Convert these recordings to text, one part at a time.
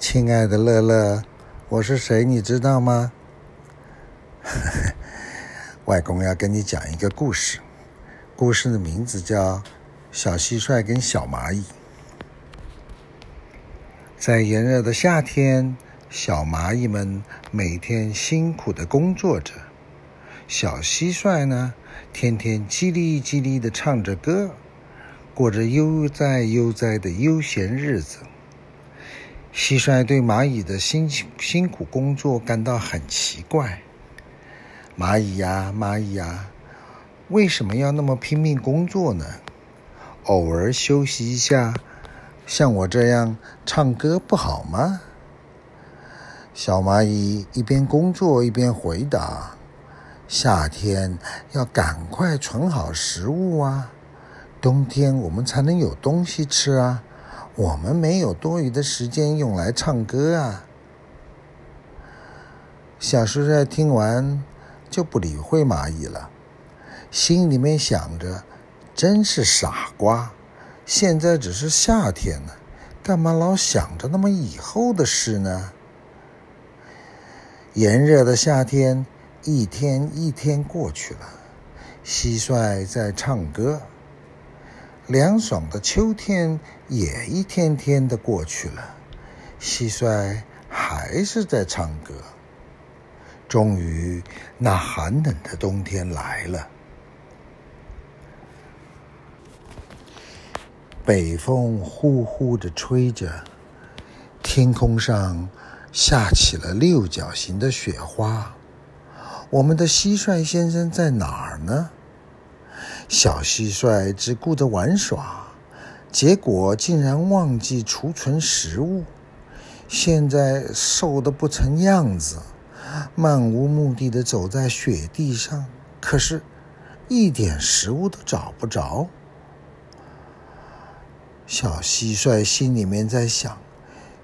亲爱的乐乐，我是谁？你知道吗？外公要跟你讲一个故事，故事的名字叫《小蟋蟀跟小蚂蚁》。在炎热的夏天，小蚂蚁们每天辛苦地工作着，小蟋蟀呢，天天叽哩叽哩地唱着歌，过着悠哉悠哉的悠闲日子。蟋蟀对蚂蚁的辛辛苦工作感到很奇怪。蚂蚁呀，蚂蚁呀，为什么要那么拼命工作呢？偶尔休息一下，像我这样唱歌不好吗？小蚂蚁一边工作一边回答：“夏天要赶快存好食物啊，冬天我们才能有东西吃啊。”我们没有多余的时间用来唱歌啊！小蟋蟀听完就不理会蚂蚁了，心里面想着：真是傻瓜！现在只是夏天呢，干嘛老想着那么以后的事呢？炎热的夏天一天一天过去了，蟋蟀在唱歌。凉爽的秋天也一天天的过去了，蟋蟀还是在唱歌。终于，那寒冷的冬天来了。北风呼呼的吹着，天空上下起了六角形的雪花。我们的蟋蟀先生在哪儿呢？小蟋蟀只顾着玩耍，结果竟然忘记储存食物，现在瘦得不成样子，漫无目的的走在雪地上，可是，一点食物都找不着。小蟋蟀心里面在想：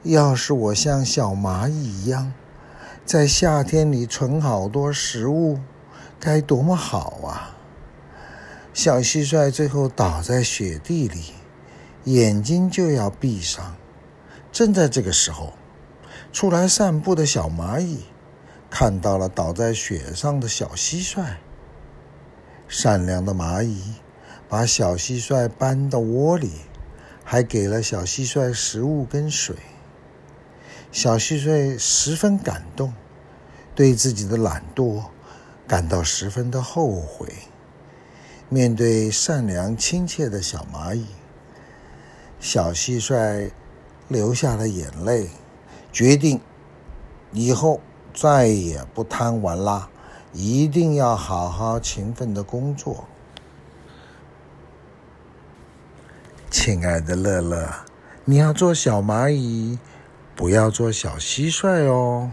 要是我像小蚂蚁一样，在夏天里存好多食物，该多么好啊！小蟋蟀最后倒在雪地里，眼睛就要闭上。正在这个时候，出来散步的小蚂蚁看到了倒在雪上的小蟋蟀。善良的蚂蚁把小蟋蟀搬到窝里，还给了小蟋蟀食物跟水。小蟋蟀十分感动，对自己的懒惰感到十分的后悔。面对善良亲切的小蚂蚁，小蟋蟀流下了眼泪，决定以后再也不贪玩啦，一定要好好勤奋的工作。亲爱的乐乐，你要做小蚂蚁，不要做小蟋蟀哦。